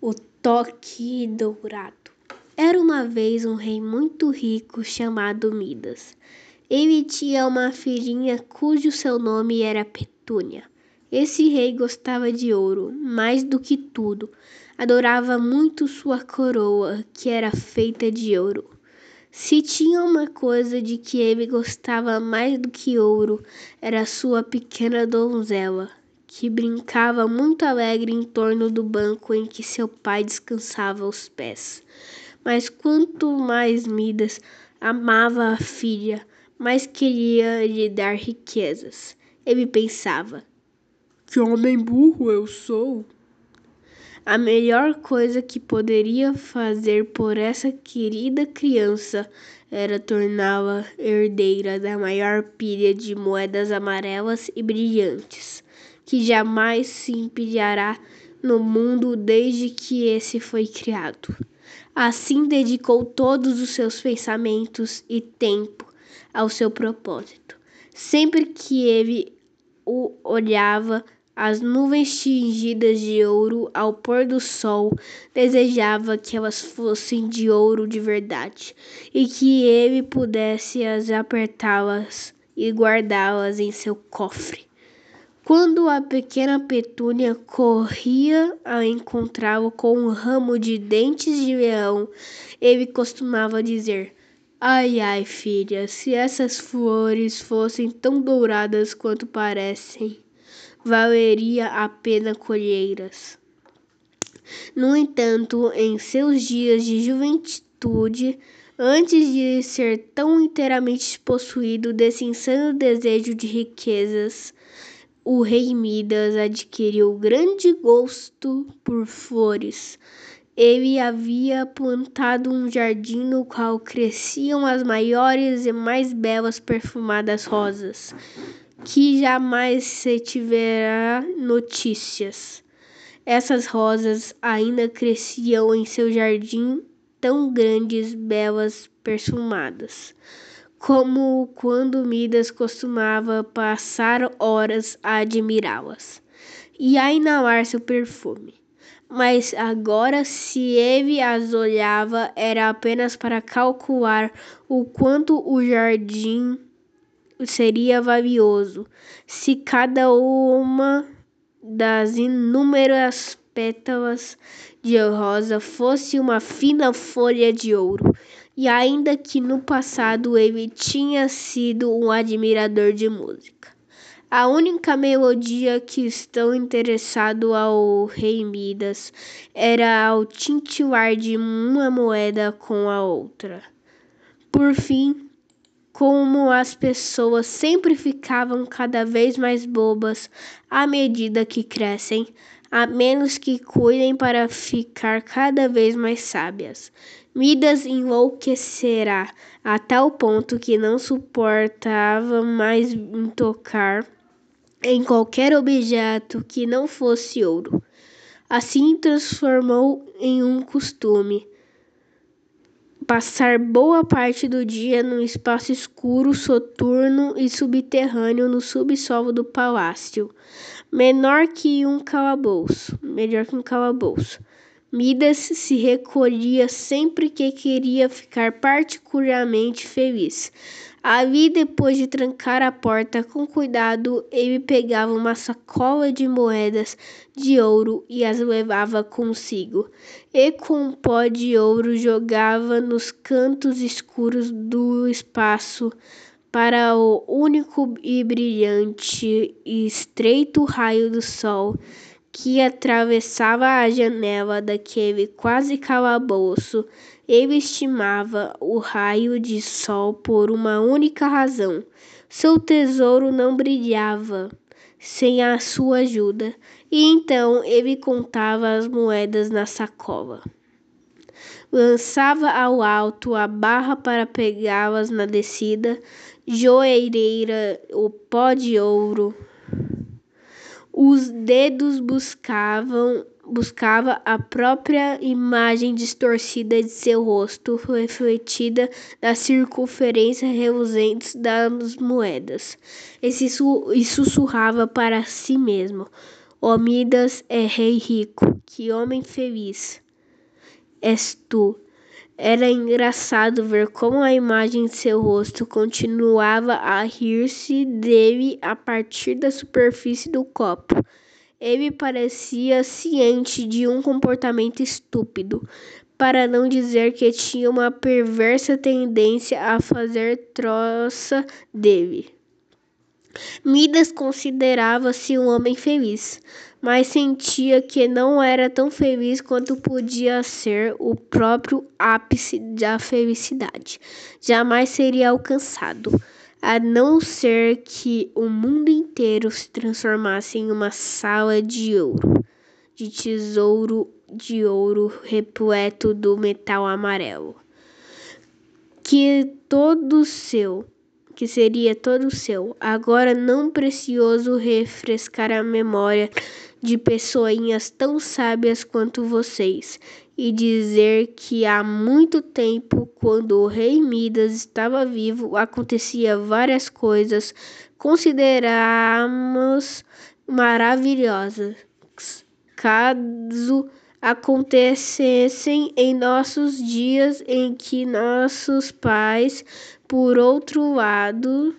O toque dourado. Era uma vez um rei muito rico chamado Midas. Ele tinha uma filhinha cujo seu nome era Petúnia. Esse rei gostava de ouro, mais do que tudo. Adorava muito sua coroa, que era feita de ouro. Se tinha uma coisa de que ele gostava mais do que ouro, era sua pequena donzela que brincava muito alegre em torno do banco em que seu pai descansava os pés. Mas quanto mais Midas amava a filha, mais queria lhe dar riquezas. Ele pensava: Que homem burro eu sou! A melhor coisa que poderia fazer por essa querida criança era torná-la herdeira da maior pilha de moedas amarelas e brilhantes que jamais se empilhará no mundo desde que esse foi criado. Assim dedicou todos os seus pensamentos e tempo ao seu propósito. Sempre que ele o olhava, as nuvens tingidas de ouro ao pôr do sol, desejava que elas fossem de ouro de verdade e que ele pudesse as apertá-las e guardá-las em seu cofre. Quando a pequena Petúnia corria a encontrá-lo com um ramo de dentes de leão, ele costumava dizer: Ai, ai, filha, se essas flores fossem tão douradas quanto parecem, valeria a pena colheiras. No entanto, em seus dias de juventude, antes de ser tão inteiramente possuído desse insano desejo de riquezas, o rei Midas adquiriu grande gosto por flores. Ele havia plantado um jardim no qual cresciam as maiores e mais belas perfumadas rosas, que jamais se tiverá notícias. Essas rosas ainda cresciam em seu jardim tão grandes, belas, perfumadas como quando Midas costumava passar horas a admirá-las e a inalar seu perfume. Mas agora, se ele as olhava, era apenas para calcular o quanto o jardim seria valioso se cada uma das inúmeras pétalas de rosa fosse uma fina folha de ouro e ainda que no passado ele tinha sido um admirador de música. A única melodia que estão interessado ao rei Midas era ao tintilar de uma moeda com a outra. Por fim, como as pessoas sempre ficavam cada vez mais bobas à medida que crescem, a menos que cuidem para ficar cada vez mais sábias. Midas enlouquecerá a tal ponto que não suportava mais tocar em qualquer objeto que não fosse ouro. Assim transformou em um costume passar boa parte do dia num espaço escuro, soturno e subterrâneo no subsolo do palácio, menor que um calabouço, melhor que um calabouço. Midas se recolhia sempre que queria ficar particularmente feliz. Ali, depois de trancar a porta com cuidado, ele pegava uma sacola de moedas de ouro e as levava consigo, e com um pó de ouro jogava nos cantos escuros do espaço para o único e brilhante e estreito raio do sol que atravessava a janela daquele quase calabouço. Ele estimava o raio de sol por uma única razão: seu tesouro não brilhava sem a sua ajuda, e então ele contava as moedas na sacola. Lançava ao alto a barra para pegá-las na descida, joelheira, o pó de ouro, os dedos buscavam buscava a própria imagem distorcida de seu rosto, refletida na circunferência reluzente das moedas, e sussurrava para si mesmo: Ó Midas é rei rico, que homem feliz és tu. Era engraçado ver como a imagem de seu rosto continuava a rir-se dele a partir da superfície do copo. Ele parecia ciente de um comportamento estúpido, para não dizer que tinha uma perversa tendência a fazer troça dele. Midas considerava-se um homem feliz, mas sentia que não era tão feliz quanto podia ser o próprio ápice da felicidade. Jamais seria alcançado, a não ser que o mundo inteiro se transformasse em uma sala de ouro, de tesouro de ouro repleto do metal amarelo, que todo seu que seria todo seu, agora não precioso refrescar a memória de pessoinhas tão sábias quanto vocês e dizer que há muito tempo, quando o rei Midas estava vivo, acontecia várias coisas consideramos maravilhosas. Caso acontecessem em nossos dias em que nossos pais, por outro lado,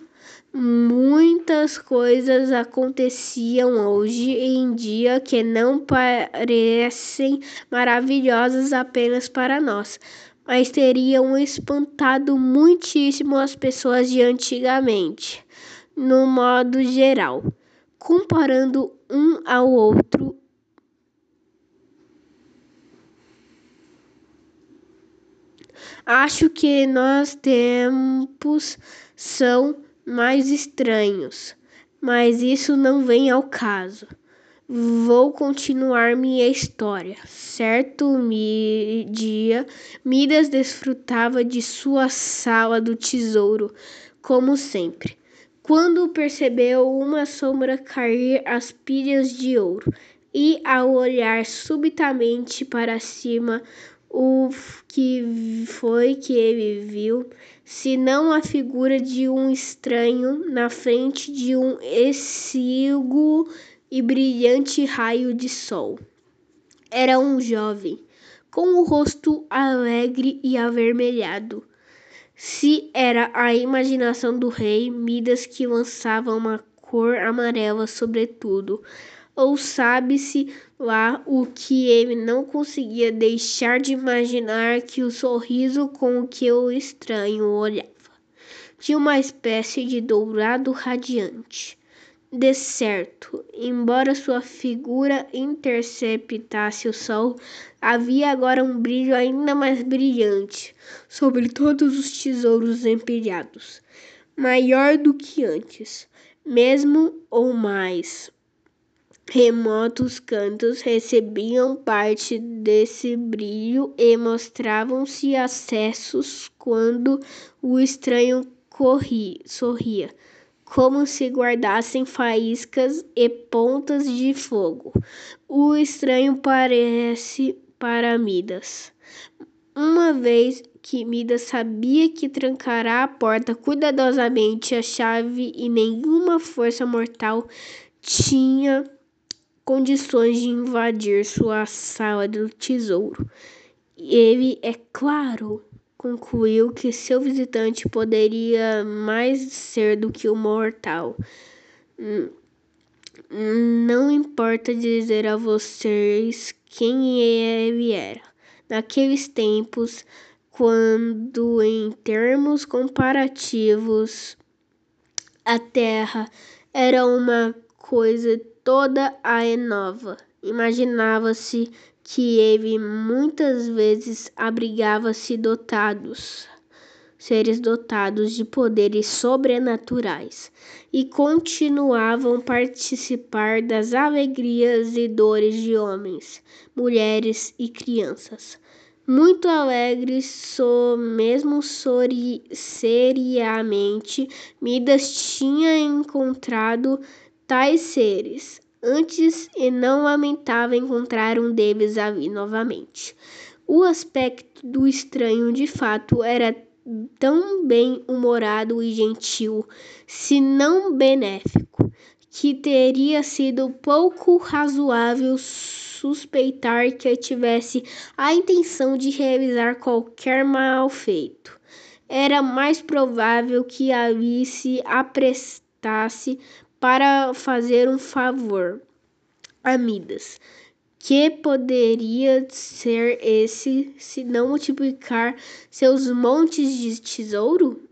Muitas coisas aconteciam hoje em dia que não parecem maravilhosas apenas para nós, mas teriam espantado muitíssimo as pessoas de antigamente, no modo geral. Comparando um ao outro, acho que nós tempos são mais estranhos, mas isso não vem ao caso. Vou continuar minha história. Certo dia, Midas desfrutava de sua sala do tesouro, como sempre, quando percebeu uma sombra cair às pilhas de ouro, e ao olhar subitamente para cima, o que foi que ele viu, senão a figura de um estranho na frente de um exíguo e brilhante raio de sol. Era um jovem, com o rosto alegre e avermelhado. Se era a imaginação do rei Midas que lançava uma cor amarela sobre tudo, ou sabe-se lá o que ele não conseguia deixar de imaginar que o sorriso com que o estranho olhava tinha uma espécie de dourado radiante. De certo, embora sua figura interceptasse o sol, havia agora um brilho ainda mais brilhante sobre todos os tesouros empilhados, maior do que antes, mesmo ou mais remotos cantos recebiam parte desse brilho e mostravam-se acessos quando o estranho corria, sorria, como se guardassem faíscas e pontas de fogo. O estranho parece para Midas. Uma vez que Midas sabia que trancará a porta cuidadosamente a chave e nenhuma força mortal tinha condições de invadir sua sala do tesouro. Ele, é claro, concluiu que seu visitante poderia mais ser do que um mortal. Não importa dizer a vocês quem ele era. Naqueles tempos, quando em termos comparativos a Terra era uma coisa toda a nova. Imaginava-se que ele muitas vezes abrigava-se dotados, seres dotados de poderes sobrenaturais, e continuavam participar das alegrias e dores de homens, mulheres e crianças. Muito alegres, so, mesmo sori, seriamente, Midas tinha encontrado tais seres antes e não lamentava encontrar um deles ali novamente. O aspecto do estranho de fato era tão bem-humorado e gentil, se não benéfico, que teria sido pouco razoável suspeitar que tivesse a intenção de realizar qualquer mal feito. Era mais provável que ali se aprestasse para fazer um favor a Midas. Que poderia ser esse se não multiplicar seus montes de tesouro?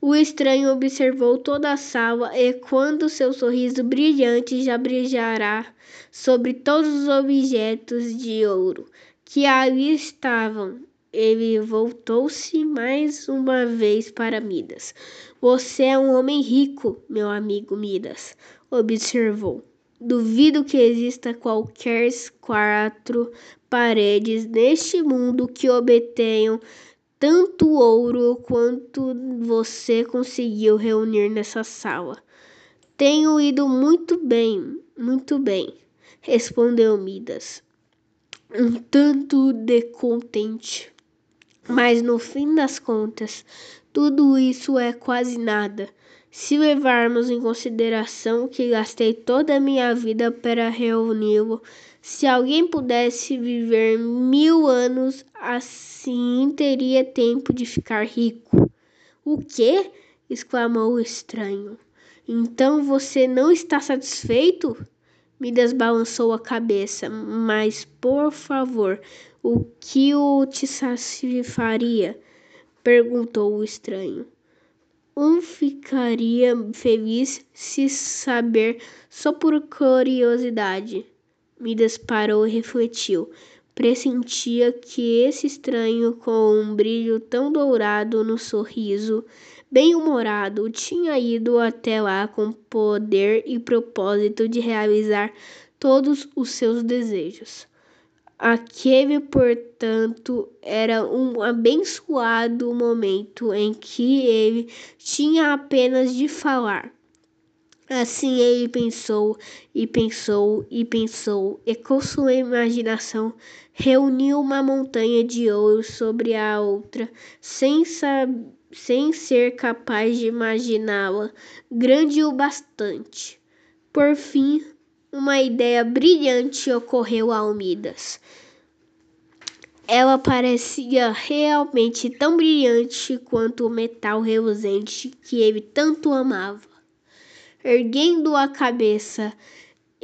O estranho observou toda a sala e, quando seu sorriso brilhante já brilhará sobre todos os objetos de ouro que ali estavam, ele voltou-se mais uma vez para Midas. Você é um homem rico, meu amigo Midas, observou. Duvido que exista qualquer quatro paredes neste mundo que obtenham tanto ouro quanto você conseguiu reunir nessa sala. Tenho ido muito bem, muito bem, respondeu Midas, um tanto descontente. Mas no fim das contas, tudo isso é quase nada. Se levarmos em consideração que gastei toda a minha vida para reuni-lo, se alguém pudesse viver mil anos assim, teria tempo de ficar rico. O quê? exclamou o estranho. Então você não está satisfeito? Midas balançou a cabeça. Mas, por favor, o que o te satisfaria? perguntou o estranho. Um ficaria feliz se saber só por curiosidade. Midas parou e refletiu. Pressentia que esse estranho, com um brilho tão dourado no sorriso, bem-humorado, tinha ido até lá com poder e propósito de realizar todos os seus desejos. Aquele, portanto, era um abençoado momento em que ele tinha apenas de falar. Assim ele pensou e pensou e pensou, e com sua imaginação reuniu uma montanha de ouro sobre a outra, sem, sem ser capaz de imaginá-la grande o bastante. Por fim, uma ideia brilhante ocorreu a Almidas. Ela parecia realmente tão brilhante quanto o metal reluzente que ele tanto amava. Erguendo a cabeça,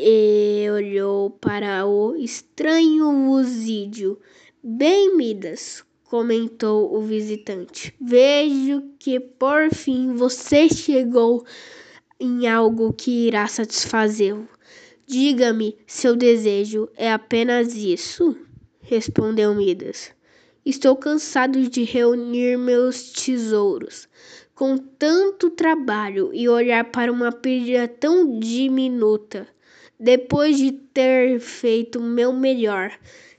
e olhou para o estranho luzídio. Bem, Midas, comentou o visitante. Vejo que por fim você chegou em algo que irá satisfazê-lo. Diga-me, seu desejo é apenas isso? respondeu Midas. Estou cansado de reunir meus tesouros com tanto trabalho e olhar para uma pilha tão diminuta. Depois de ter feito o meu melhor,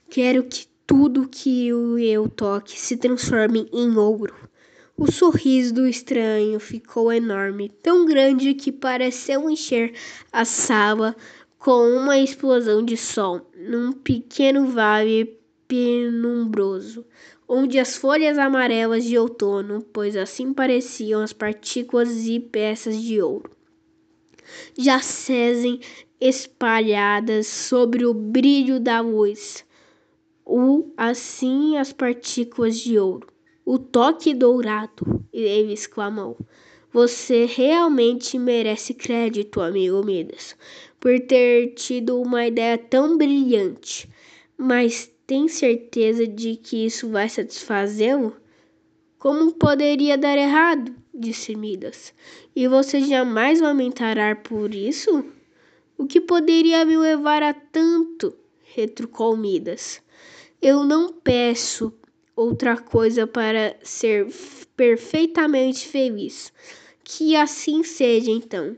quero que tudo que eu toque se transforme em ouro. O sorriso do estranho ficou enorme, tão grande que pareceu encher a sala com uma explosão de sol num pequeno vale penumbroso, onde as folhas amarelas de outono, pois assim pareciam as partículas e peças de ouro, jacem espalhadas sobre o brilho da luz. O assim as partículas de ouro. O toque dourado, ele exclamou. Você realmente merece crédito, amigo Midas por ter tido uma ideia tão brilhante, mas tem certeza de que isso vai satisfazê-lo? Como poderia dar errado? disse Midas. E você jamais lamentará por isso? O que poderia me levar a tanto? retrucou Midas. Eu não peço outra coisa para ser perfeitamente feliz. Que assim seja, então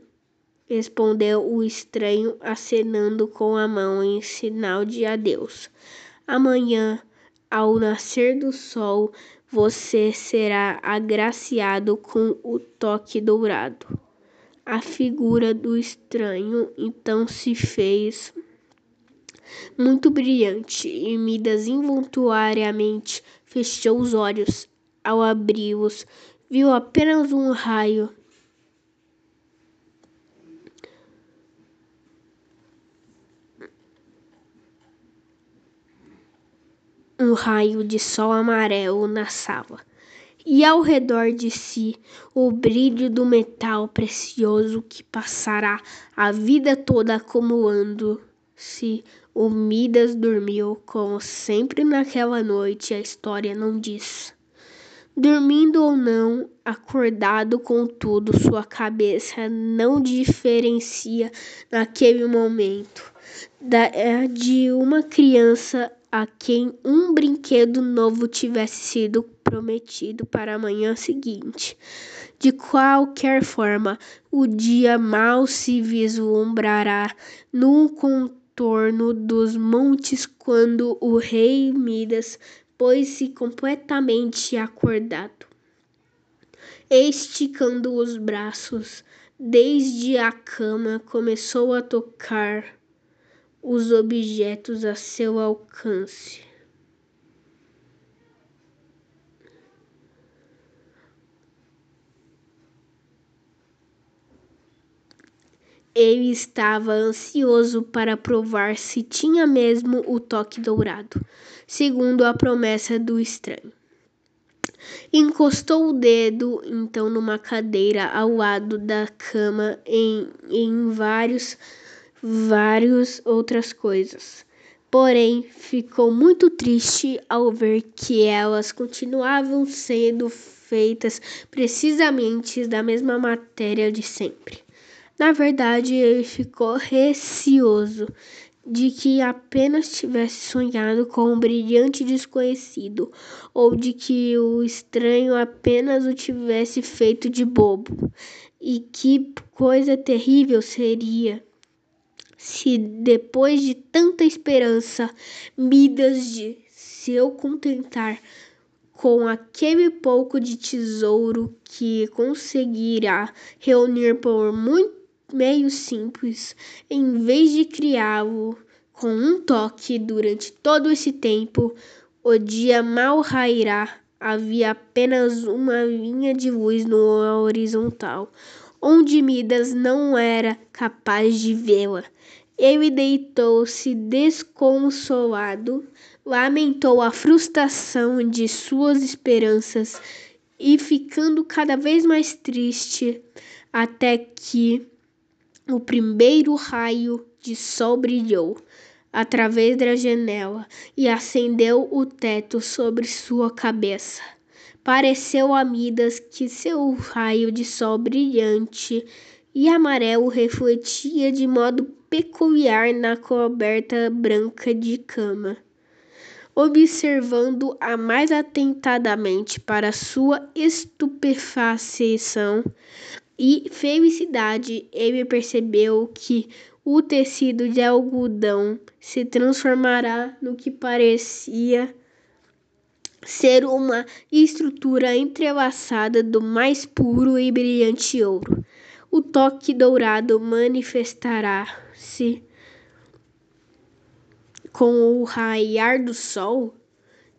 respondeu o estranho, acenando com a mão em sinal de adeus. Amanhã, ao nascer do sol, você será agraciado com o toque dourado. A figura do estranho então se fez muito brilhante, e me involuntariamente fechou os olhos. Ao abri-los, viu apenas um raio. Um raio de sol amarelo na sala e ao redor de si o brilho do metal precioso que passará a vida toda acumulando acumulando-se. O Midas dormiu, como sempre naquela noite, a história não diz. Dormindo ou não, acordado contudo, sua cabeça não diferencia naquele momento da é de uma criança a quem um brinquedo novo tivesse sido prometido para a manhã seguinte. De qualquer forma, o dia mal se vislumbrará no contorno dos montes quando o rei Midas pôs-se completamente acordado, esticando os braços desde a cama, começou a tocar os objetos a seu alcance. Ele estava ansioso para provar se tinha mesmo o toque dourado, segundo a promessa do estranho. Encostou o dedo então numa cadeira ao lado da cama em, em vários várias outras coisas. Porém, ficou muito triste ao ver que elas continuavam sendo feitas precisamente da mesma matéria de sempre. Na verdade, ele ficou receoso de que apenas tivesse sonhado com um brilhante desconhecido, ou de que o estranho apenas o tivesse feito de bobo. E que coisa terrível seria se depois de tanta esperança, Midas de se contentar com aquele pouco de tesouro que conseguirá reunir por muito meio simples, em vez de criá-lo com um toque durante todo esse tempo, o dia mal rairá. Havia apenas uma linha de luz no horizontal, onde Midas não era capaz de vê-la. Ele deitou-se desconsolado, lamentou a frustração de suas esperanças e ficando cada vez mais triste, até que o primeiro raio de sol brilhou através da janela e acendeu o teto sobre sua cabeça. Pareceu a Midas que seu raio de sol brilhante e amarelo refletia de modo peculiar na coberta branca de cama. Observando-a mais atentamente para sua estupefação, e felicidade, ele percebeu que o tecido de algodão se transformará no que parecia ser uma estrutura entrelaçada do mais puro e brilhante ouro. O toque dourado manifestará-se com o raiar do sol.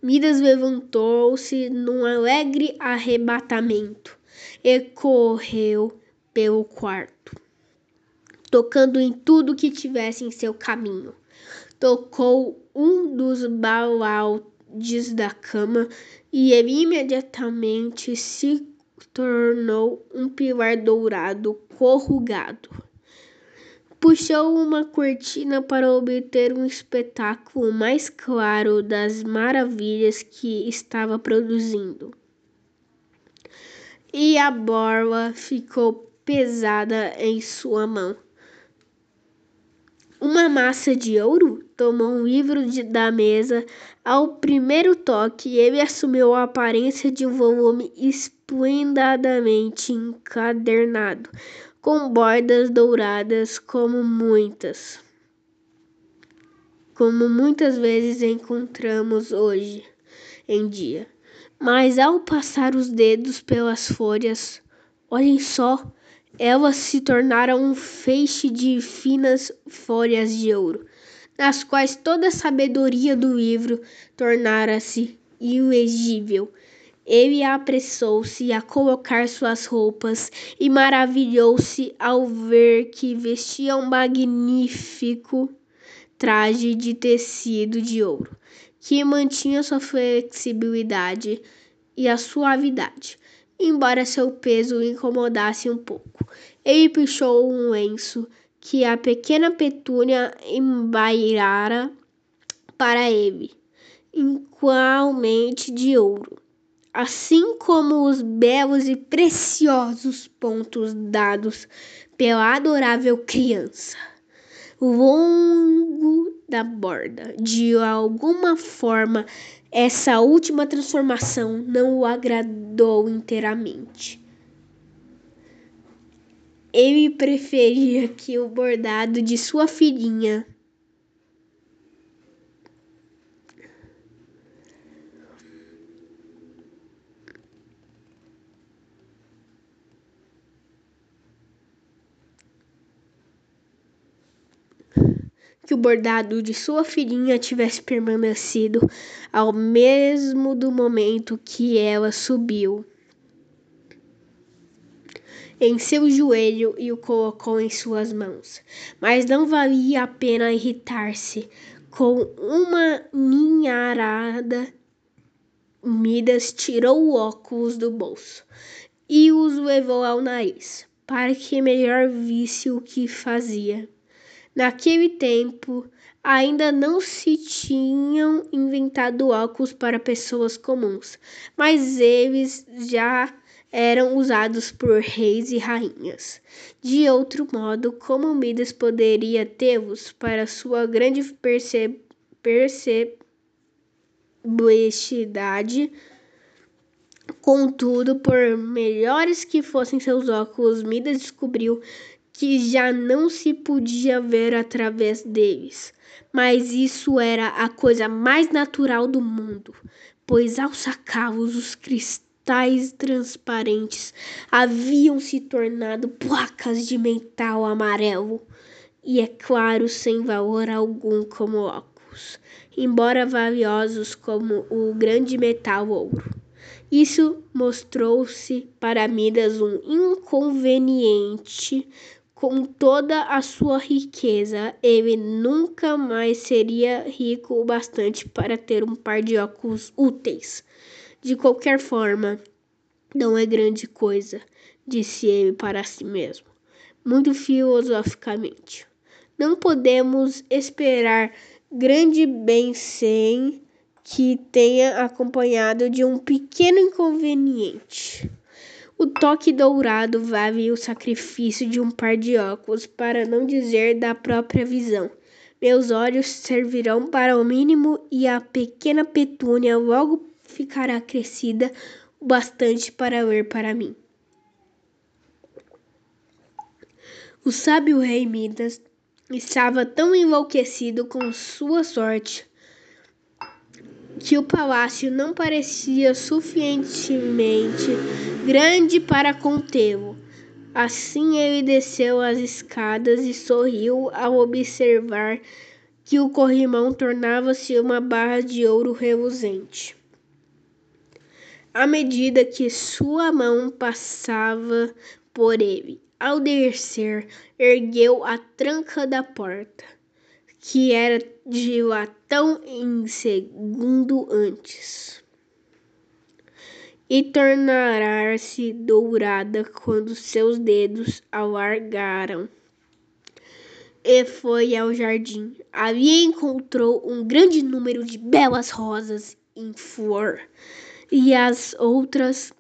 Midas levantou-se num alegre arrebatamento e correu pelo quarto, tocando em tudo que tivesse em seu caminho. Tocou um dos balaudes da cama e ele imediatamente se tornou um pilar dourado corrugado. Puxou uma cortina para obter um espetáculo mais claro das maravilhas que estava produzindo e a borla ficou pesada em sua mão. Uma massa de ouro tomou um livro de, da mesa. Ao primeiro toque, ele assumiu a aparência de um volume esplendidamente encadernado, com bordas douradas como muitas. Como muitas vezes encontramos hoje em dia. Mas ao passar os dedos pelas folhas, olhem só, elas se tornaram um feixe de finas folhas de ouro, nas quais toda a sabedoria do livro tornara-se ilegível. Ele apressou-se a colocar suas roupas e maravilhou-se ao ver que vestia um magnífico traje de tecido de ouro que mantinha sua flexibilidade e a suavidade, embora seu peso o incomodasse um pouco. Ele puxou um lenço que a pequena Petúnia embairara para ele, igualmente de ouro, assim como os belos e preciosos pontos dados pela adorável criança. Longo da borda, de alguma forma, essa última transformação não o agradou inteiramente. Ele preferia que o bordado de sua filhinha que o bordado de sua filhinha tivesse permanecido ao mesmo do momento que ela subiu em seu joelho e o colocou em suas mãos. Mas não valia a pena irritar-se com uma ninharada. Midas tirou o óculos do bolso e os levou ao nariz, para que melhor visse o que fazia. Naquele tempo, ainda não se tinham inventado óculos para pessoas comuns, mas eles já eram usados por reis e rainhas. De outro modo, como Midas poderia tê-los para sua grande perce percebibilidade? Contudo, por melhores que fossem seus óculos, Midas descobriu que já não se podia ver através deles. Mas isso era a coisa mais natural do mundo, pois ao sacá-los os cristais transparentes haviam se tornado placas de metal amarelo e, é claro, sem valor algum como óculos, embora valiosos como o grande metal ouro. Isso mostrou-se para Midas um inconveniente. Com toda a sua riqueza, ele nunca mais seria rico o bastante para ter um par de óculos úteis. De qualquer forma, não é grande coisa, disse ele para si mesmo, muito filosoficamente. Não podemos esperar grande bem sem que tenha acompanhado de um pequeno inconveniente. O toque dourado vale o sacrifício de um par de óculos, para não dizer da própria visão. Meus olhos servirão para o mínimo e a pequena petúnia logo ficará crescida o bastante para ler para mim. O sábio rei Midas estava tão enlouquecido com sua sorte que o palácio não parecia suficientemente grande para contê-lo. Assim ele desceu as escadas e sorriu ao observar que o corrimão tornava-se uma barra de ouro reluzente à medida que sua mão passava por ele. Ao descer, ergueu a tranca da porta, que era de latão em segundo antes, e tornará-se dourada quando seus dedos alargaram. E foi ao jardim. Ali encontrou um grande número de belas rosas em flor e as outras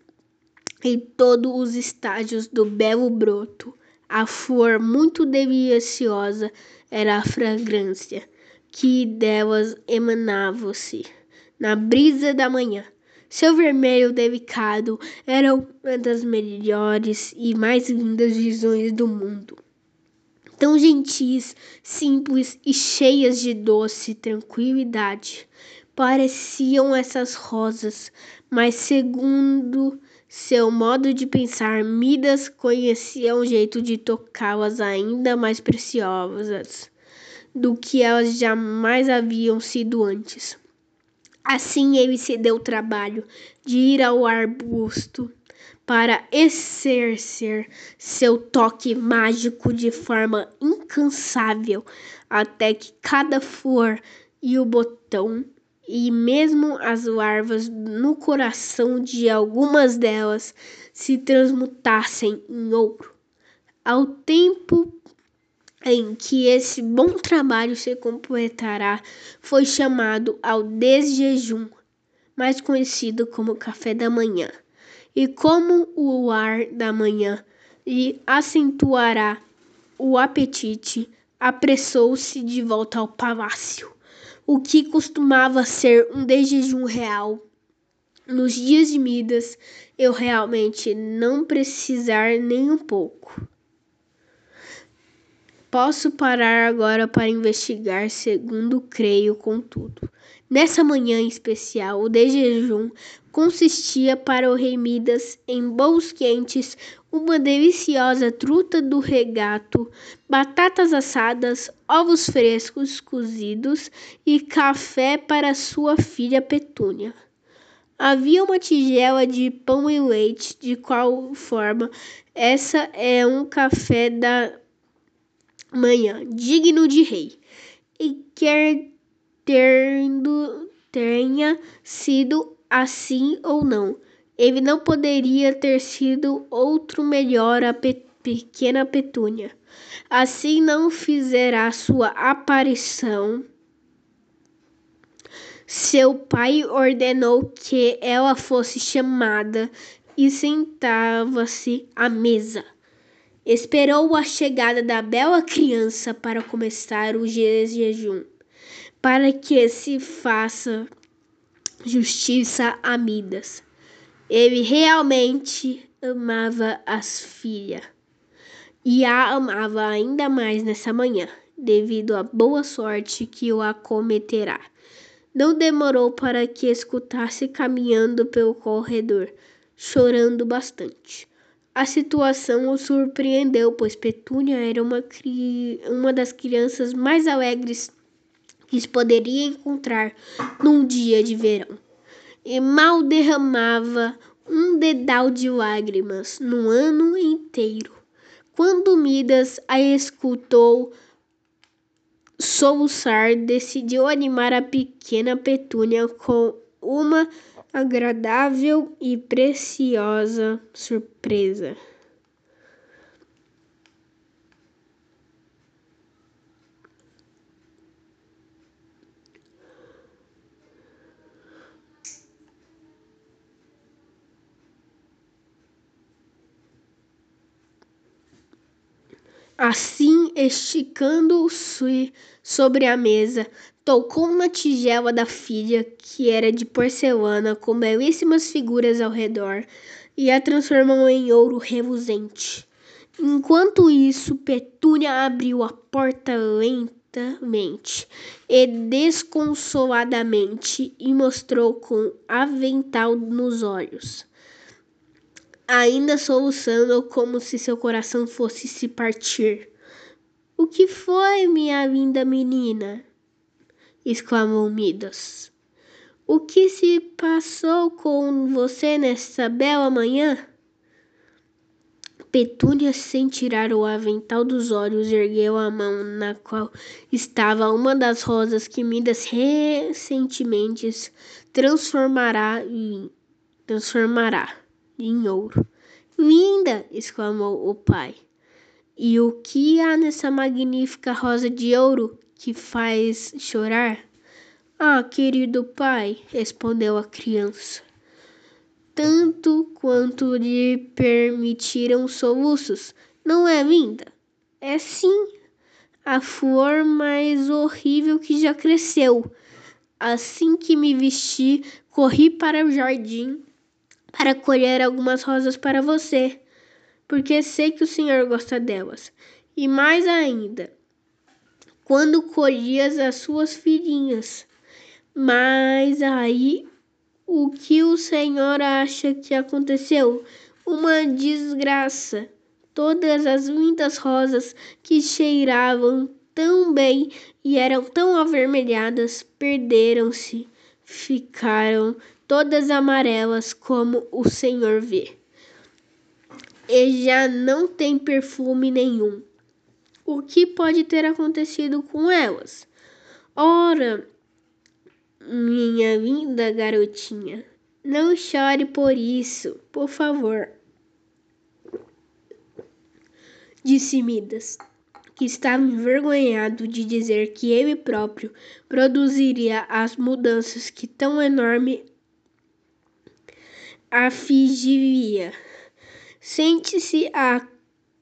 em todos os estágios do belo broto. A flor muito deliciosa era a fragrância que delas emanava-se na brisa da manhã. Seu vermelho delicado era uma das melhores e mais lindas visões do mundo. Tão gentis, simples e cheias de doce tranquilidade pareciam essas rosas, mas segundo seu modo de pensar, Midas conhecia um jeito de tocá-las ainda mais preciosas do que elas jamais haviam sido antes. Assim ele se deu o trabalho de ir ao arbusto para exercer seu toque mágico de forma incansável, até que cada flor e o botão e mesmo as larvas no coração de algumas delas se transmutassem em ouro. Ao tempo em que esse bom trabalho se completará, foi chamado ao desjejum, mais conhecido como café da manhã. E como o ar da manhã lhe acentuará o apetite, apressou-se de volta ao palácio o que costumava ser um desjejum real. Nos dias de Midas, eu realmente não precisar nem um pouco. Posso parar agora para investigar, segundo creio, contudo. Nessa manhã especial, o de jejum consistia para o rei Midas em bolos quentes, uma deliciosa truta do regato, batatas assadas, ovos frescos cozidos e café para sua filha Petúnia. Havia uma tigela de pão e leite, de qual forma essa é um café da manhã, digno de rei, e quer tendo, tenha sido assim ou não, ele não poderia ter sido outro melhor a pe pequena Petúnia. Assim não fizera sua aparição. Seu pai ordenou que ela fosse chamada e sentava-se à mesa. Esperou a chegada da bela criança para começar o jejum, para que se faça justiça a Midas. Ele realmente amava as filhas e a amava ainda mais nessa manhã, devido à boa sorte que o acometerá. Não demorou para que escutasse caminhando pelo corredor, chorando bastante. A situação o surpreendeu, pois Petúnia era uma, uma das crianças mais alegres se poderia encontrar num dia de verão. E mal derramava um dedal de lágrimas no ano inteiro. Quando Midas a escutou soluçar, decidiu animar a pequena Petúnia com uma agradável e preciosa surpresa. Assim, esticando-se sobre a mesa, tocou na tigela da filha, que era de porcelana, com belíssimas figuras ao redor, e a transformou em ouro reluzente. Enquanto isso, Petúnia abriu a porta lentamente e desconsoladamente e mostrou com avental nos olhos ainda soluçando como se seu coração fosse se partir. O que foi, minha linda menina? exclamou Midas. O que se passou com você nessa bela manhã? Petúnia, sem tirar o avental dos olhos, ergueu a mão na qual estava uma das rosas que Midas recentemente transformará em, transformará em ouro. Linda! exclamou o pai. E o que há nessa magnífica rosa de ouro que faz chorar? Ah, querido pai, respondeu a criança. Tanto quanto lhe permitiram soluços, não é linda? É sim, a flor mais horrível que já cresceu. Assim que me vesti, corri para o jardim para colher algumas rosas para você, porque sei que o Senhor gosta delas. E mais ainda, quando colhias as suas filhinhas. Mas aí o que o Senhor acha que aconteceu? Uma desgraça. Todas as lindas rosas que cheiravam tão bem e eram tão avermelhadas perderam-se, ficaram todas amarelas como o Senhor vê. E já não tem perfume nenhum. O que pode ter acontecido com elas? Ora, minha linda garotinha. Não chore por isso, por favor. Disse Midas, que estava envergonhado de dizer que ele próprio produziria as mudanças que tão enorme afligiria. Sente-se a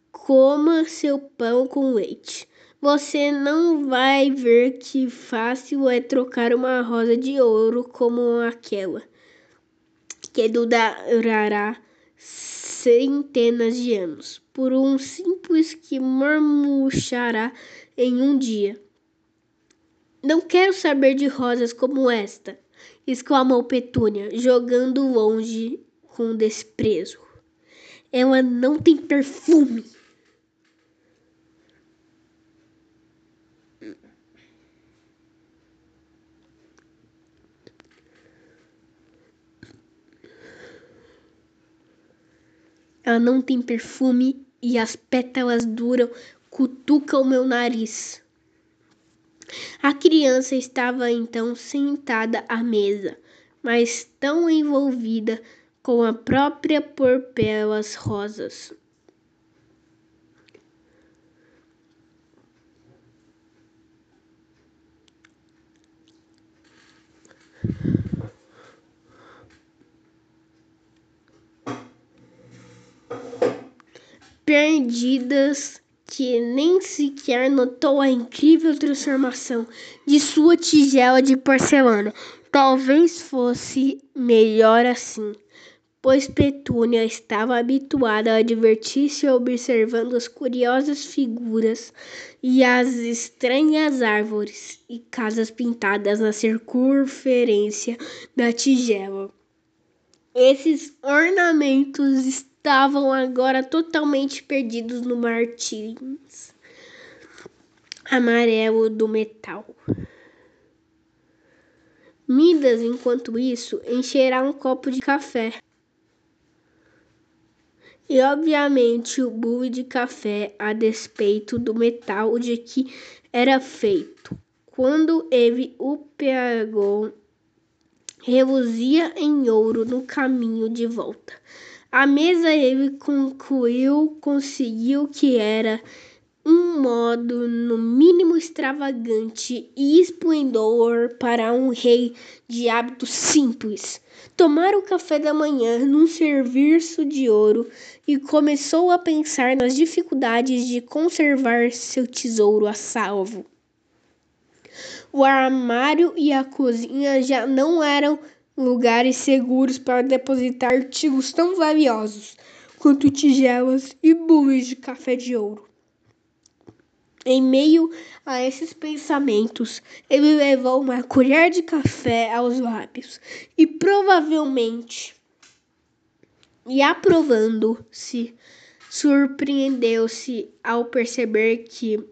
coma seu pão com leite. Você não vai ver que fácil é trocar uma rosa de ouro como aquela que durará centenas de anos, por um simples que murmurará em um dia. Não quero saber de rosas como esta, exclamou Petúnia, jogando longe com desprezo. Ela não tem perfume. Ela não tem perfume e as pétalas duram cutucam meu nariz. A criança estava então sentada à mesa, mas tão envolvida com a própria por pelas rosas. perdidas que nem sequer notou a incrível transformação de sua tigela de porcelana. Talvez fosse melhor assim, pois Petúnia estava habituada a divertir-se observando as curiosas figuras e as estranhas árvores e casas pintadas na circunferência da tigela. Esses ornamentos estavam agora totalmente perdidos no martins amarelo do metal. Midas, enquanto isso, encherá um copo de café. E obviamente o bule de café, a despeito do metal de que era feito. Quando ele o pegou, reluzia em ouro no caminho de volta. A mesa ele concluiu, conseguiu que era um modo no mínimo extravagante e esplendor para um rei de hábitos simples. Tomar o café da manhã num serviço de ouro e começou a pensar nas dificuldades de conservar seu tesouro a salvo. O armário e a cozinha já não eram lugares seguros para depositar artigos tão valiosos quanto tigelas e bules de café de ouro. Em meio a esses pensamentos, ele levou uma colher de café aos lábios e provavelmente, e aprovando-se, surpreendeu-se ao perceber que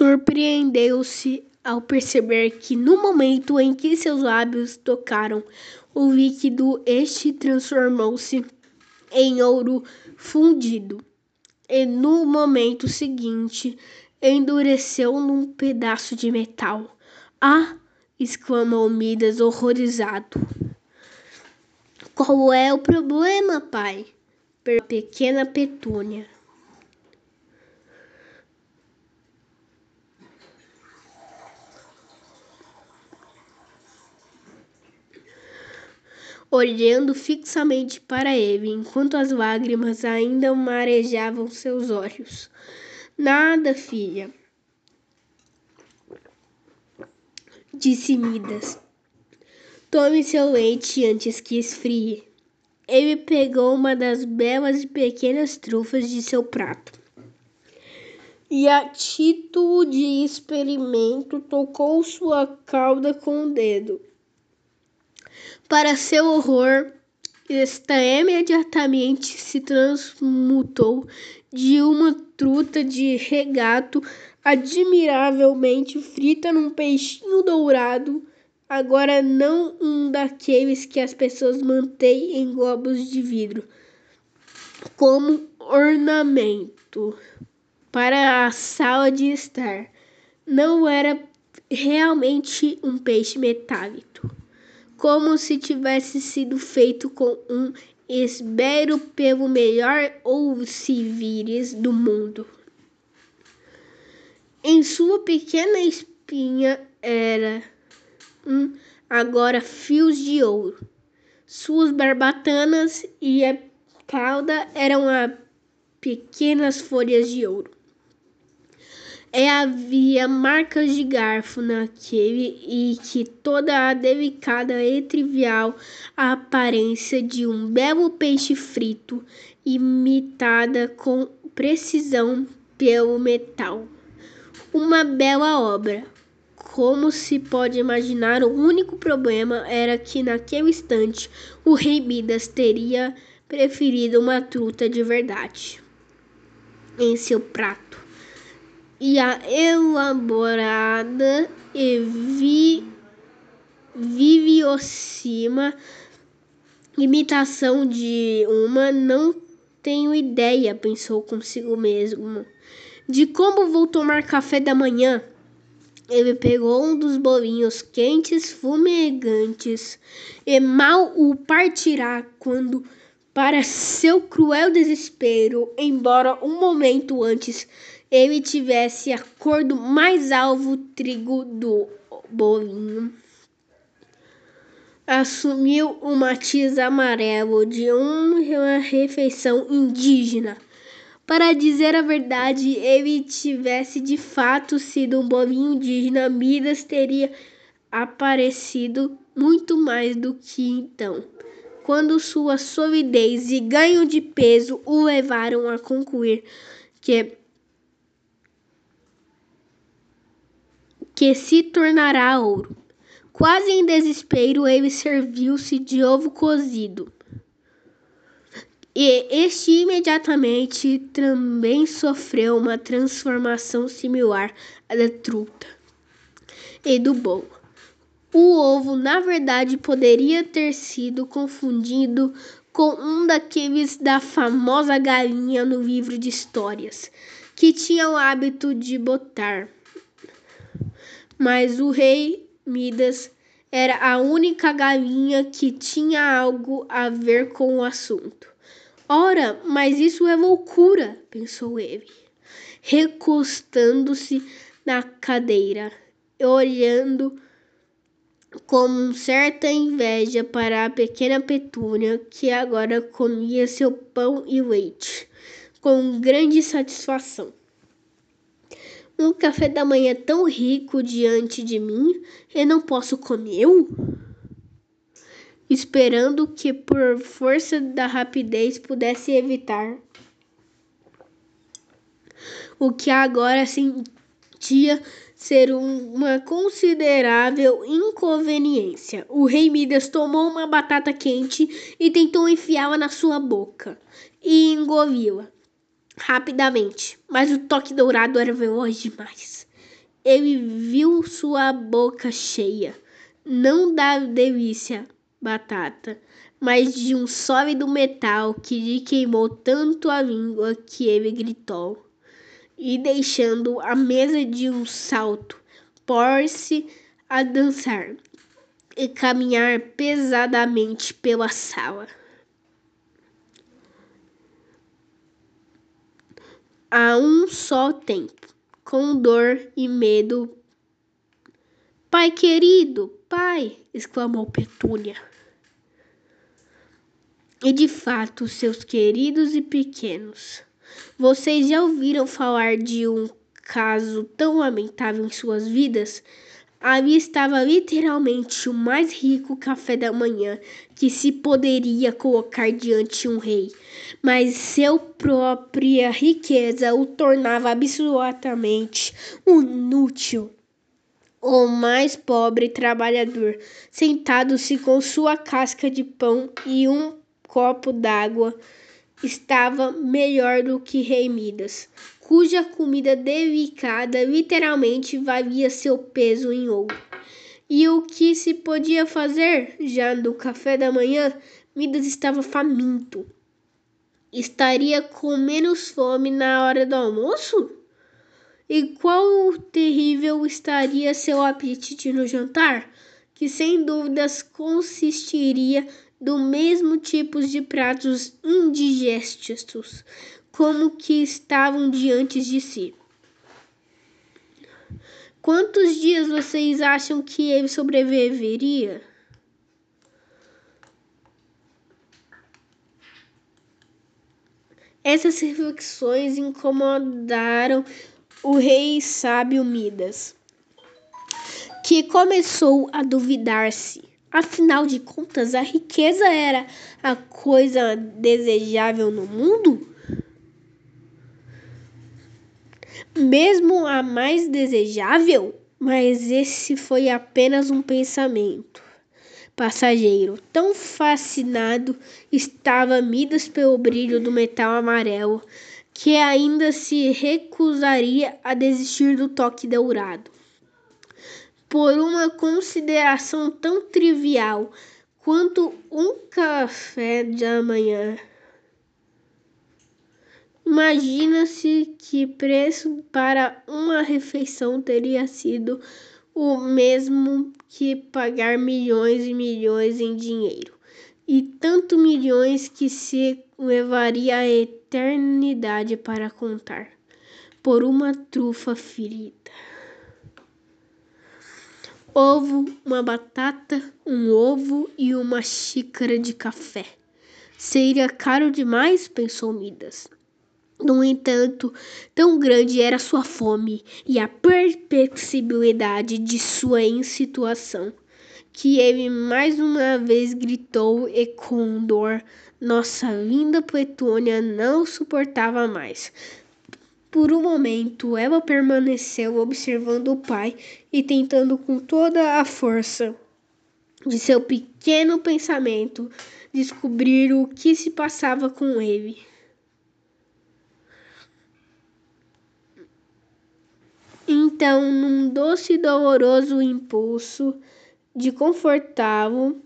Surpreendeu-se ao perceber que, no momento em que seus lábios tocaram o líquido, este transformou-se em ouro fundido, e no momento seguinte endureceu num pedaço de metal. Ah! exclamou Midas horrorizado. Qual é o problema, pai? Perguntou a pequena Petúnia. Olhando fixamente para ele, enquanto as lágrimas ainda marejavam seus olhos. Nada, filha, disse Midas. Tome seu leite antes que esfrie. Ele pegou uma das belas e pequenas trufas de seu prato. E a título de experimento tocou sua cauda com o dedo. Para seu horror, esta imediatamente se transmutou de uma truta de regato admiravelmente frita num peixinho dourado agora não um daqueles que as pessoas mantêm em globos de vidro como ornamento para a sala de estar. Não era realmente um peixe metálico, como se tivesse sido feito com um esmero pelo melhor ou civis do mundo. Em sua pequena espinha era um, agora fios de ouro. Suas barbatanas e a cauda eram a pequenas folhas de ouro. E havia marcas de garfo naquele e que toda a delicada e trivial aparência de um belo peixe frito, imitada com precisão pelo metal. Uma bela obra, como se pode imaginar, o único problema era que naquele instante o rei Midas teria preferido uma truta de verdade em seu prato e a elaborada e vi, viviocima imitação de uma não tenho ideia, pensou consigo mesmo, de como vou tomar café da manhã. Ele pegou um dos bolinhos quentes, fumegantes, e mal o partirá quando, para seu cruel desespero, embora um momento antes ele tivesse a cor do mais alvo trigo do bolinho. Assumiu o matiz amarelo de uma refeição indígena. Para dizer a verdade, ele tivesse de fato sido um bolinho indígena, Midas teria aparecido muito mais do que então, quando sua solidez e ganho de peso o levaram a concluir que que se tornará ouro. Quase em desespero, ele serviu-se de ovo cozido. E este imediatamente também sofreu uma transformação similar à da truta e do bolo. O ovo, na verdade, poderia ter sido confundido com um daqueles da famosa galinha no livro de histórias, que tinha o hábito de botar mas o rei Midas era a única galinha que tinha algo a ver com o assunto. Ora, mas isso é loucura, pensou ele, recostando-se na cadeira, olhando com certa inveja para a pequena Petúnia, que agora comia seu pão e leite com grande satisfação um café da manhã tão rico diante de mim e não posso comê-lo? Esperando que, por força da rapidez, pudesse evitar o que agora sentia ser uma considerável inconveniência. O rei Midas tomou uma batata quente e tentou enfiá-la na sua boca e engoliu-la rapidamente, mas o toque dourado era veloz demais. Ele viu sua boca cheia, não da delícia batata, mas de um sólido metal que lhe queimou tanto a língua que ele gritou. E deixando a mesa de um salto, pôr-se a dançar e caminhar pesadamente pela sala. A um só tempo, com dor e medo. Pai querido, pai! exclamou Petúnia. E de fato, seus queridos e pequenos, vocês já ouviram falar de um caso tão lamentável em suas vidas? Ali estava literalmente o mais rico café da manhã que se poderia colocar diante um rei, mas seu própria riqueza o tornava absolutamente inútil. O mais pobre trabalhador, sentado-se com sua casca de pão e um copo d'água, estava melhor do que Rei Midas, cuja comida delicada literalmente valia seu peso em ouro. E o que se podia fazer? Já no café da manhã, Midas estava faminto. Estaria com menos fome na hora do almoço? E qual terrível estaria seu apetite no jantar? Que sem dúvidas consistiria do mesmo tipo de pratos indigestos como que estavam diante de si. Quantos dias vocês acham que ele sobreviveria? Essas reflexões incomodaram o rei sábio Midas, que começou a duvidar-se. Afinal de contas, a riqueza era a coisa desejável no mundo? Mesmo a mais desejável, mas esse foi apenas um pensamento passageiro. Tão fascinado estava Midas pelo brilho do metal amarelo que ainda se recusaria a desistir do toque dourado. Por uma consideração tão trivial quanto um café da manhã. Imagina-se que preço para uma refeição teria sido o mesmo que pagar milhões e milhões em dinheiro, e tanto milhões que se levaria a eternidade para contar, por uma trufa ferida. Ovo, uma batata, um ovo e uma xícara de café. Seria caro demais, pensou Midas. No entanto, tão grande era sua fome e a perplexibilidade de sua insituação, que ele mais uma vez gritou e com dor nossa linda Petúnia não suportava mais. Por um momento, ela permaneceu observando o pai e tentando com toda a força de seu pequeno pensamento descobrir o que se passava com ele. Então, num doce e doloroso impulso de confortável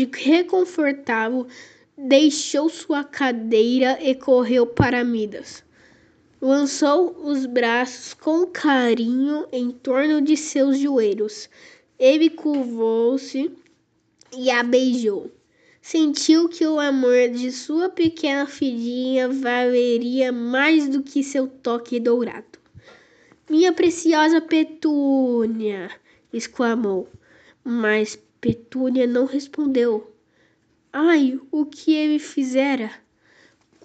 de reconfortável, deixou sua cadeira e correu para Midas. Lançou os braços com carinho em torno de seus joelhos. Ele curvou-se e a beijou. Sentiu que o amor de sua pequena filhinha valeria mais do que seu toque dourado. Minha preciosa Petúnia! exclamou. Mas Petúnia não respondeu. Ai, o que ele fizera?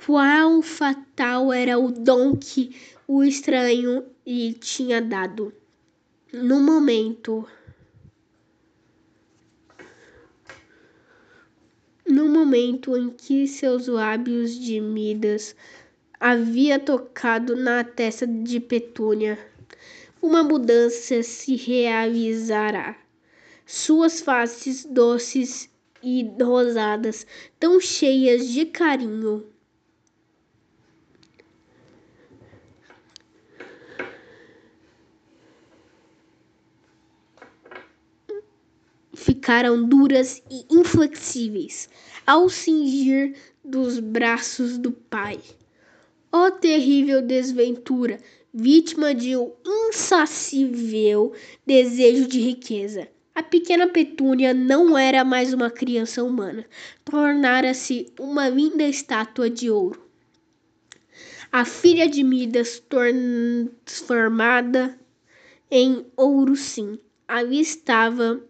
Qual fatal era o dom que o estranho lhe tinha dado? No momento. No momento em que seus lábios de Midas havia tocado na testa de Petúnia, uma mudança se realizará. Suas faces doces e rosadas, tão cheias de carinho. Ficaram duras e inflexíveis ao cingir dos braços do pai. Ó oh, terrível desventura, vítima de um insaciável desejo de riqueza. A pequena Petúnia não era mais uma criança humana, tornara-se uma linda estátua de ouro. A filha de Midas, transformada em ouro, sim, ali estava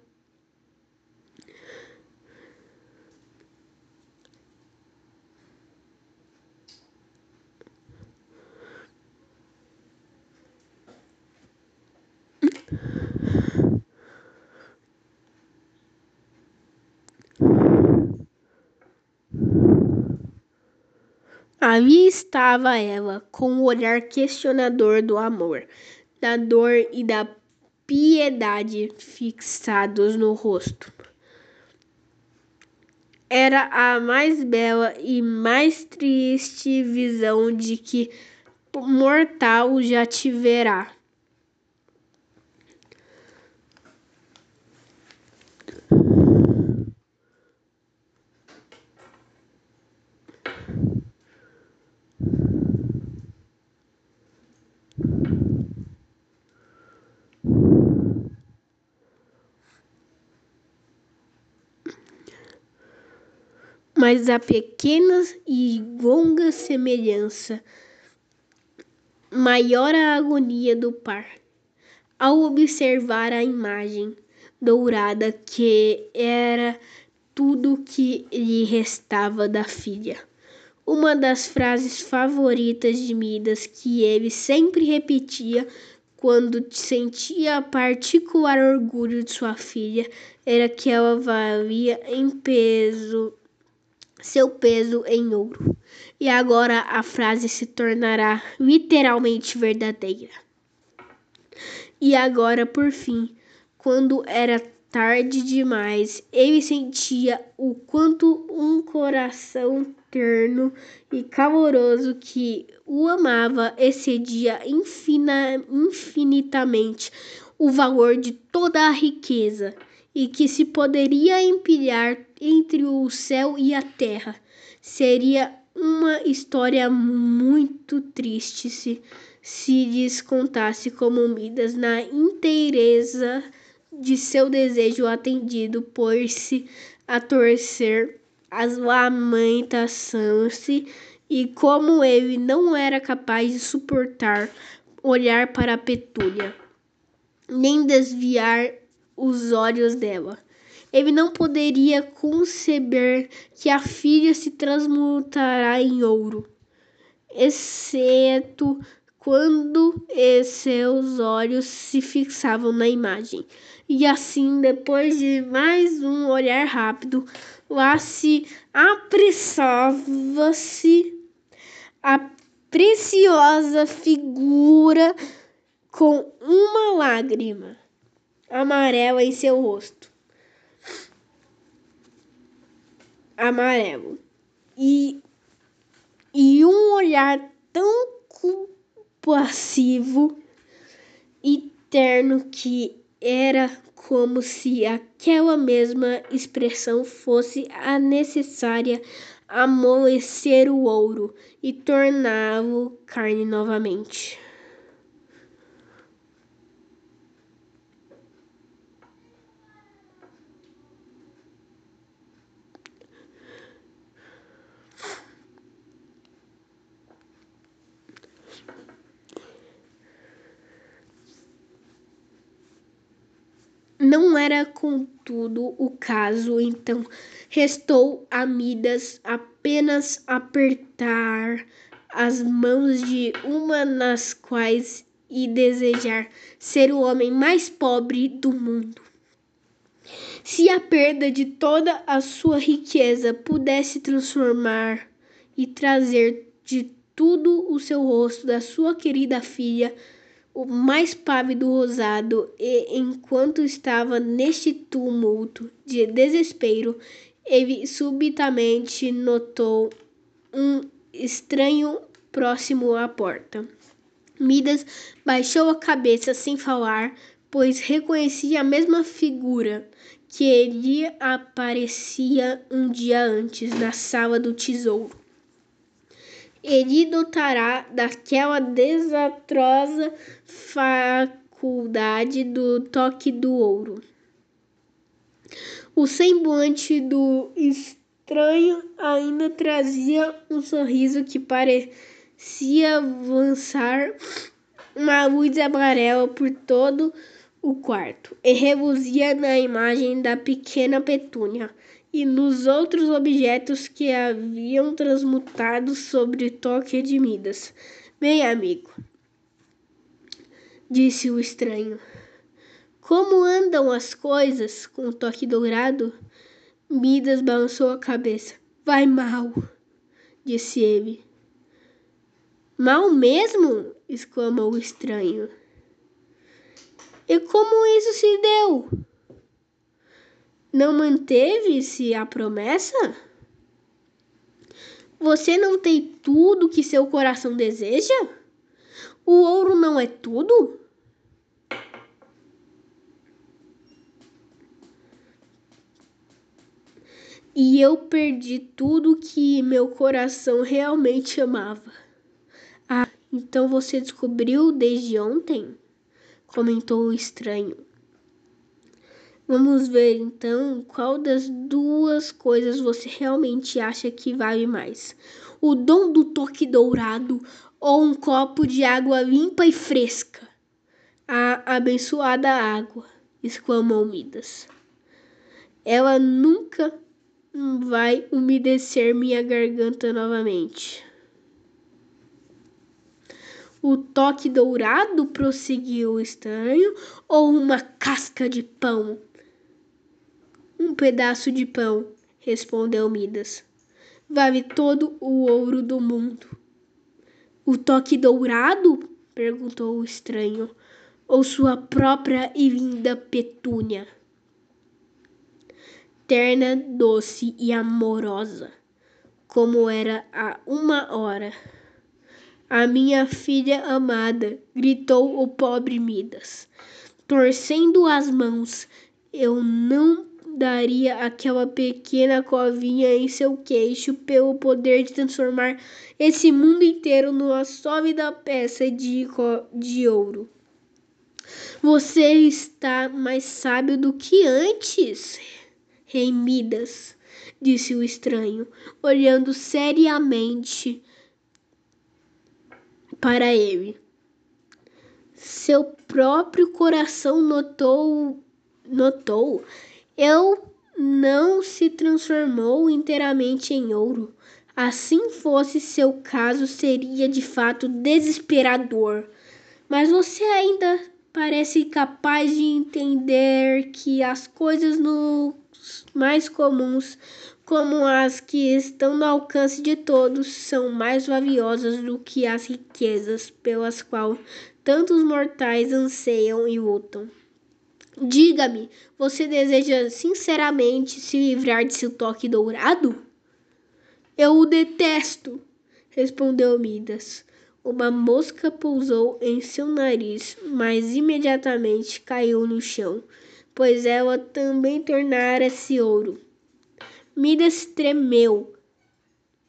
Ali estava ela, com o olhar questionador do amor, da dor e da piedade fixados no rosto. Era a mais bela e mais triste visão de que mortal já tiverá. Mas a pequena e longa semelhança, maior a agonia do par, ao observar a imagem dourada que era tudo que lhe restava da filha. Uma das frases favoritas de Midas que ele sempre repetia quando sentia particular orgulho de sua filha era que ela valia em peso seu peso em ouro. E agora a frase se tornará literalmente verdadeira. E agora, por fim, quando era tarde demais, ele sentia o quanto um coração terno e caloroso que o amava excedia infina, infinitamente o valor de toda a riqueza e que se poderia empilhar entre o céu e a terra. Seria uma história muito triste se se descontasse como Midas na inteireza de seu desejo atendido, pôs-se a torcer as lamentações e como ele não era capaz de suportar olhar para Petúnia, nem desviar os olhos dela. Ele não poderia conceber que a filha se transmutará em ouro, exceto quando seus olhos se fixavam na imagem. E assim, depois de mais um olhar rápido, lá se apressava-se a preciosa figura com uma lágrima amarela em seu rosto. Amarelo. E, e um olhar tão compassivo e terno que era como se aquela mesma expressão fosse a necessária amolecer o ouro e torná-lo carne novamente. Não era, contudo, o caso, então restou a Midas apenas apertar as mãos de uma nas quais e desejar ser o homem mais pobre do mundo. Se a perda de toda a sua riqueza pudesse transformar e trazer de tudo o seu rosto da sua querida filha, o mais pálido rosado, e enquanto estava neste tumulto de desespero, ele subitamente notou um estranho próximo à porta. Midas baixou a cabeça sem falar, pois reconhecia a mesma figura que lhe aparecia um dia antes na sala do tesouro ele dotará daquela desastrosa faculdade do toque do ouro. O semblante do estranho ainda trazia um sorriso que parecia avançar uma luz amarela por todo o quarto e reluzia na imagem da pequena Petúnia e nos outros objetos que haviam transmutado sobre toque de Midas. Bem, amigo, disse o estranho. Como andam as coisas com o toque dourado? Midas balançou a cabeça. Vai mal, disse ele. Mal mesmo? exclamou o estranho. E como isso se deu? Não manteve-se a promessa? Você não tem tudo que seu coração deseja? O ouro não é tudo? E eu perdi tudo que meu coração realmente amava. Ah, então você descobriu desde ontem? Comentou o estranho. Vamos ver então qual das duas coisas você realmente acha que vale mais: o dom do toque dourado ou um copo de água limpa e fresca? A abençoada água, exclamou Midas. Ela nunca vai umedecer minha garganta novamente. O toque dourado, prosseguiu o estranho, ou uma casca de pão? Um pedaço de pão, respondeu Midas. Vale todo o ouro do mundo. O toque dourado? perguntou o estranho. Ou sua própria e linda petúnia? Terna, doce e amorosa, como era há uma hora. A minha filha amada, gritou o pobre Midas, torcendo as mãos. Eu não daria aquela pequena covinha em seu queixo pelo poder de transformar esse mundo inteiro numa sólida peça de, de ouro. Você está mais sábio do que antes, Rei Midas, disse o estranho, olhando seriamente para ele. Seu próprio coração notou notou eu não se transformou inteiramente em ouro. Assim fosse seu caso, seria de fato desesperador. Mas você ainda parece capaz de entender que as coisas no mais comuns, como as que estão no alcance de todos, são mais valiosas do que as riquezas pelas quais tantos mortais anseiam e lutam. Diga-me, você deseja sinceramente se livrar de seu toque dourado? Eu o detesto, respondeu Midas. Uma mosca pousou em seu nariz, mas imediatamente caiu no chão, pois ela também tornara-se ouro. Midas tremeu.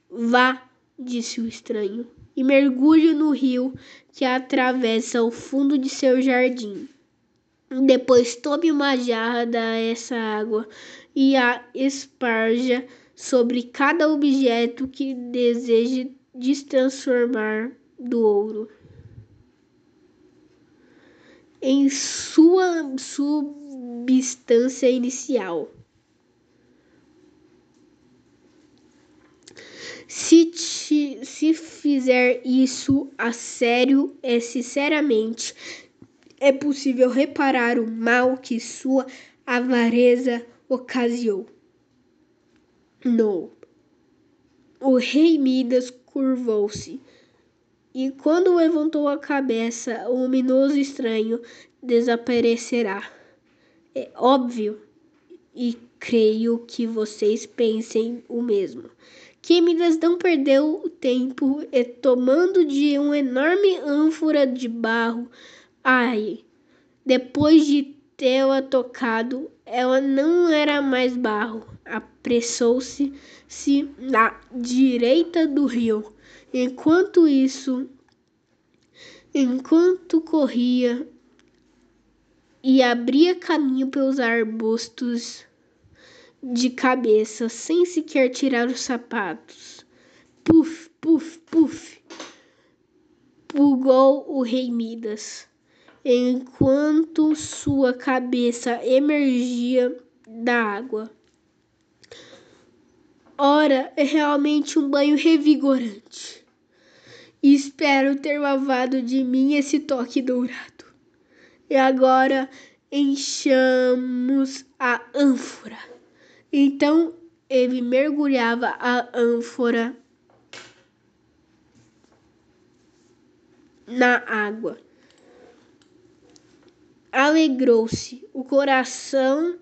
Vá, disse o estranho, e mergulhe no rio que atravessa o fundo de seu jardim. Depois tome uma jarra dessa água e a esparja sobre cada objeto que deseje destransformar do ouro. Em sua substância inicial. Se, te, se fizer isso a sério e sinceramente, é possível reparar o mal que sua avareza ocasionou. O rei Midas curvou-se e, quando levantou a cabeça, o luminoso estranho desaparecerá. É óbvio e creio que vocês pensem o mesmo. Que Midas não perdeu tempo e, tomando de uma enorme ânfora de barro, Ai, depois de tê-la tocado, ela não era mais barro. Apressou-se se na direita do rio. Enquanto isso, enquanto corria e abria caminho pelos arbustos de cabeça, sem sequer tirar os sapatos. Puf, puf, puf, pulgou o rei Midas enquanto sua cabeça emergia da água. Ora, é realmente um banho revigorante. espero ter lavado de mim esse toque dourado. E agora enchamos a ânfora. Então ele mergulhava a ânfora na água. Alegrou-se o coração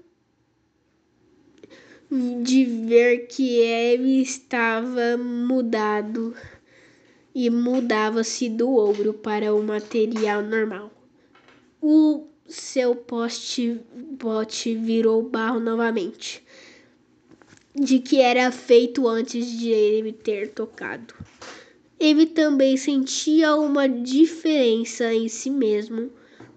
de ver que ele estava mudado e mudava-se do ouro para o material normal. O seu poste bote virou barro novamente, de que era feito antes de ele ter tocado. Ele também sentia uma diferença em si mesmo.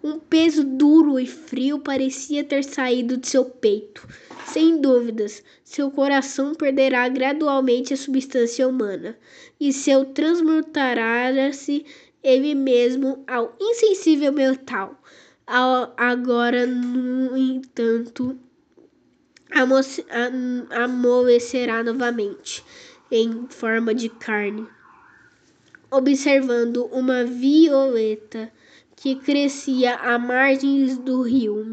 Um peso duro e frio parecia ter saído de seu peito. Sem dúvidas, seu coração perderá gradualmente a substância humana e seu transmutará-se ele mesmo ao insensível metal. Agora, no entanto, amolecerá novamente em forma de carne, observando uma violeta que crescia à margem do rio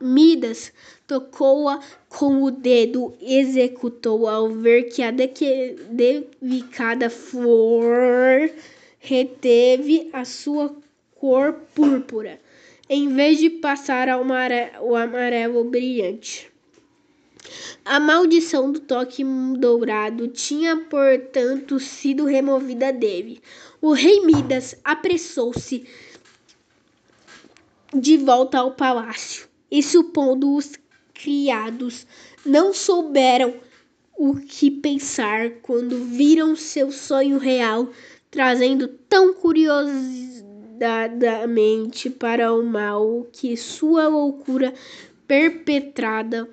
Midas tocou-a com o dedo, executou ao ver que a delicada flor reteve a sua cor púrpura, em vez de passar ao o amarelo brilhante. A maldição do toque dourado tinha, portanto, sido removida dele. O rei Midas apressou-se de volta ao palácio e, supondo os criados não souberam o que pensar quando viram seu sonho real trazendo tão curiosamente para o mal que sua loucura perpetrada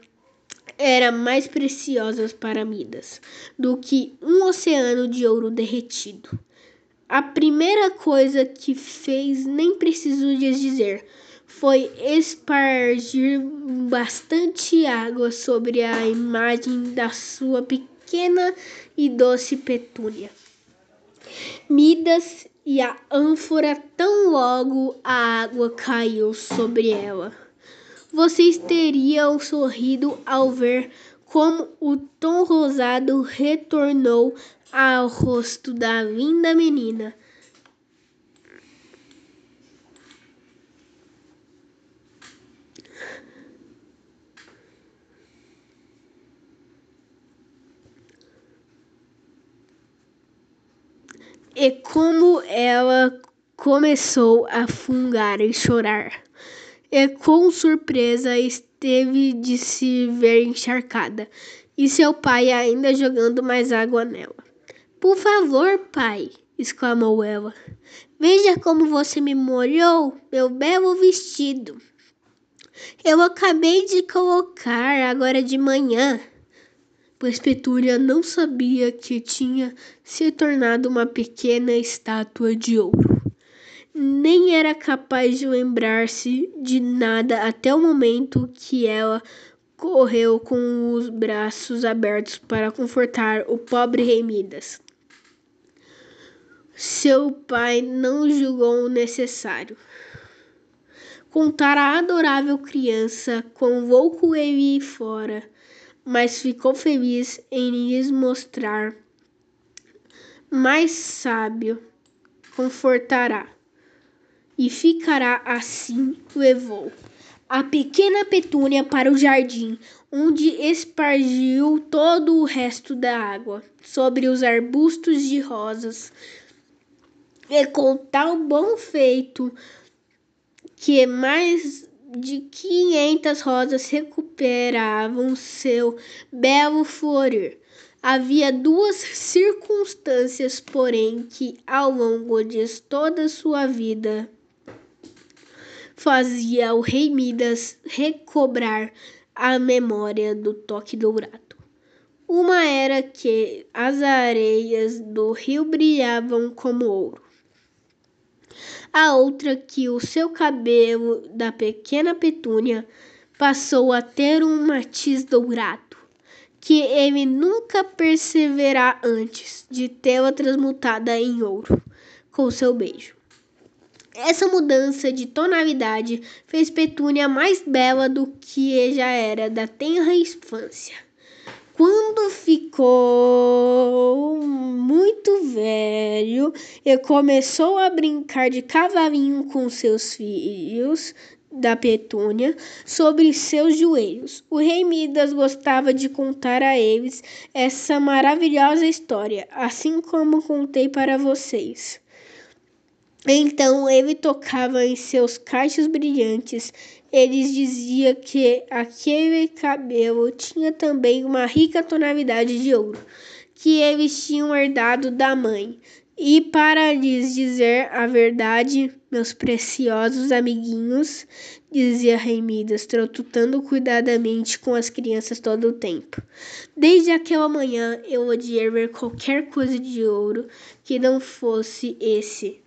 era mais preciosa para Midas do que um oceano de ouro derretido. A primeira coisa que fez nem preciso dizer foi espargir bastante água sobre a imagem da sua pequena e doce Petúnia. Midas e a ânfora tão logo a água caiu sobre ela. Vocês teriam sorrido ao ver como o tom rosado retornou ao rosto da linda menina e como ela começou a fungar e chorar. E com surpresa esteve de se ver encharcada, e seu pai ainda jogando mais água nela. Por favor, pai, exclamou ela. Veja como você me molhou, meu belo vestido. Eu acabei de colocar agora de manhã pois Petúnia não sabia que tinha se tornado uma pequena estátua de ouro. Nem era capaz de lembrar-se de nada até o momento que ela correu com os braços abertos para confortar o pobre rei Midas. Seu pai não julgou necessário. Contar a adorável criança convocou ele fora mas ficou feliz em lhes mostrar. Mais sábio confortará, e ficará assim levou a pequena Petúnia para o jardim, onde espargiu todo o resto da água sobre os arbustos de rosas. E com tal bom feito que mais de quinhentas rosas recuperavam seu belo florir. Havia duas circunstâncias, porém, que ao longo de toda sua vida fazia o rei Midas recobrar a memória do toque dourado. Uma era que as areias do rio brilhavam como ouro a outra que o seu cabelo da pequena Petúnia passou a ter um matiz dourado, que ele nunca perceberá antes de tê-la transmutada em ouro com seu beijo. Essa mudança de tonalidade fez Petúnia mais bela do que já era da tenra infância. Quando ficou muito velho e começou a brincar de cavalinho com seus filhos, da Petúnia sobre seus joelhos. O rei Midas gostava de contar a eles essa maravilhosa história, assim como contei para vocês. Então ele tocava em seus cachos brilhantes. Eles dizia que aquele cabelo tinha também uma rica tonalidade de ouro, que eles tinham herdado da mãe. E para lhes dizer a verdade, meus preciosos amiguinhos, dizia Rei Midas, trotando cuidadamente com as crianças todo o tempo. Desde aquela manhã eu odiei ver qualquer coisa de ouro que não fosse esse